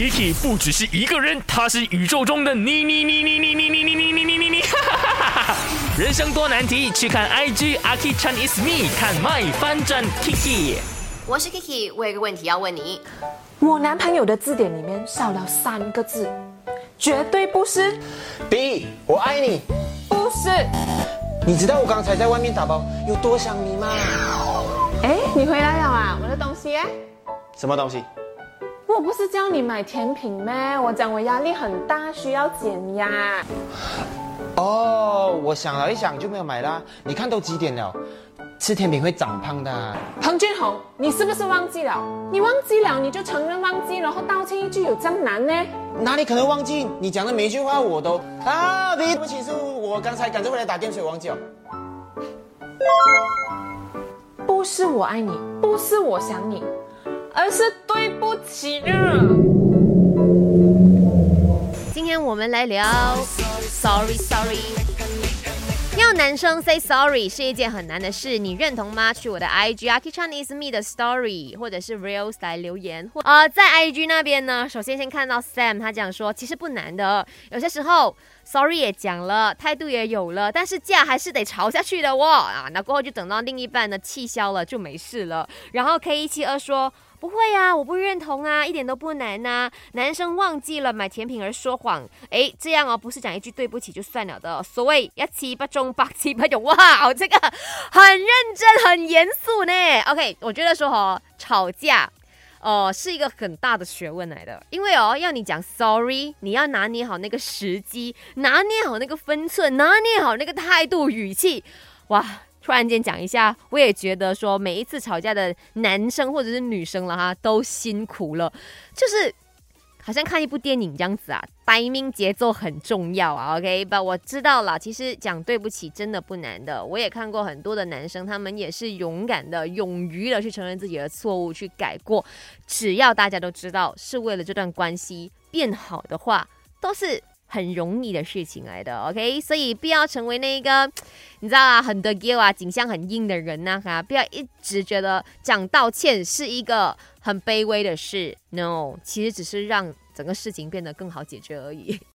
Kiki 不只是一个人，他是宇宙中的你你你你你你你你你你你你你，人生多难题，去看 IG Aki Chan is me，看 My 翻转 Kiki。我是 Kiki，我有个问题要问你。我男朋友的字典里面少了三个字，绝对不是，B，我爱你。不是。你知道我刚才在外面打包有多想你吗？哎，你回来了啊？我的东西哎，什么东西？我不是叫你买甜品咩？我讲我压力很大，需要减压。哦，我想了一想就没有买啦。你看都几点了？吃甜品会长胖的。彭俊宏，你是不是忘记了？你忘记了你就承认忘记，然后道歉一句有这样难呢？哪里可能忘记？你讲的每一句话我都啊对不起，是我刚才赶着回来打电水忘记了。不是我爱你，不是我想你，而是对不起啊。今天我们来聊 Sorry Sorry。要男生 say sorry 是一件很难的事，你认同吗？去我的 IG Aki Chan is me 的 story 或者是 reels 来留言。或呃，在 IG 那边呢，首先先看到 Sam 他讲说，其实不难的，有些时候 sorry 也讲了，态度也有了，但是架还是得吵下去的哦啊。那过后就等到另一半呢气消了就没事了。然后 K 一七二说。不会呀、我不认同啊，一点都不难呐、男生忘记了买甜品而说谎，诶，这样哦，不是讲一句对不起就算了的。所谓一七不中，八七不勇，哇，这个很认真、很严肃呢。OK，我觉得说哦，吵架。哦，是一个很大的学问来的，因为哦，要你讲 sorry，你要拿捏好那个时机，拿捏好那个分寸，拿捏好那个态度、语气，哇，突然间讲一下，我也觉得说每一次吵架的男生或者是女生了哈，都辛苦了，就是好像看一部电影这样子啊，timing 节奏很重要啊，OK，不，我知道了，其实讲对不起真的不难的，我也看过很多的男生，他们也是勇敢的、勇于的去承认自己的错误，去改过，只要大家都知道是为了这段关系变好的话，都是。很容易的事情来的，OK，所以不要成为那个，你知道啊，很多 g i 啊，景象很硬的人呐、哈，不要一直觉得讲道歉是一个很卑微的事，No，其实只是让整个事情变得更好解决而已。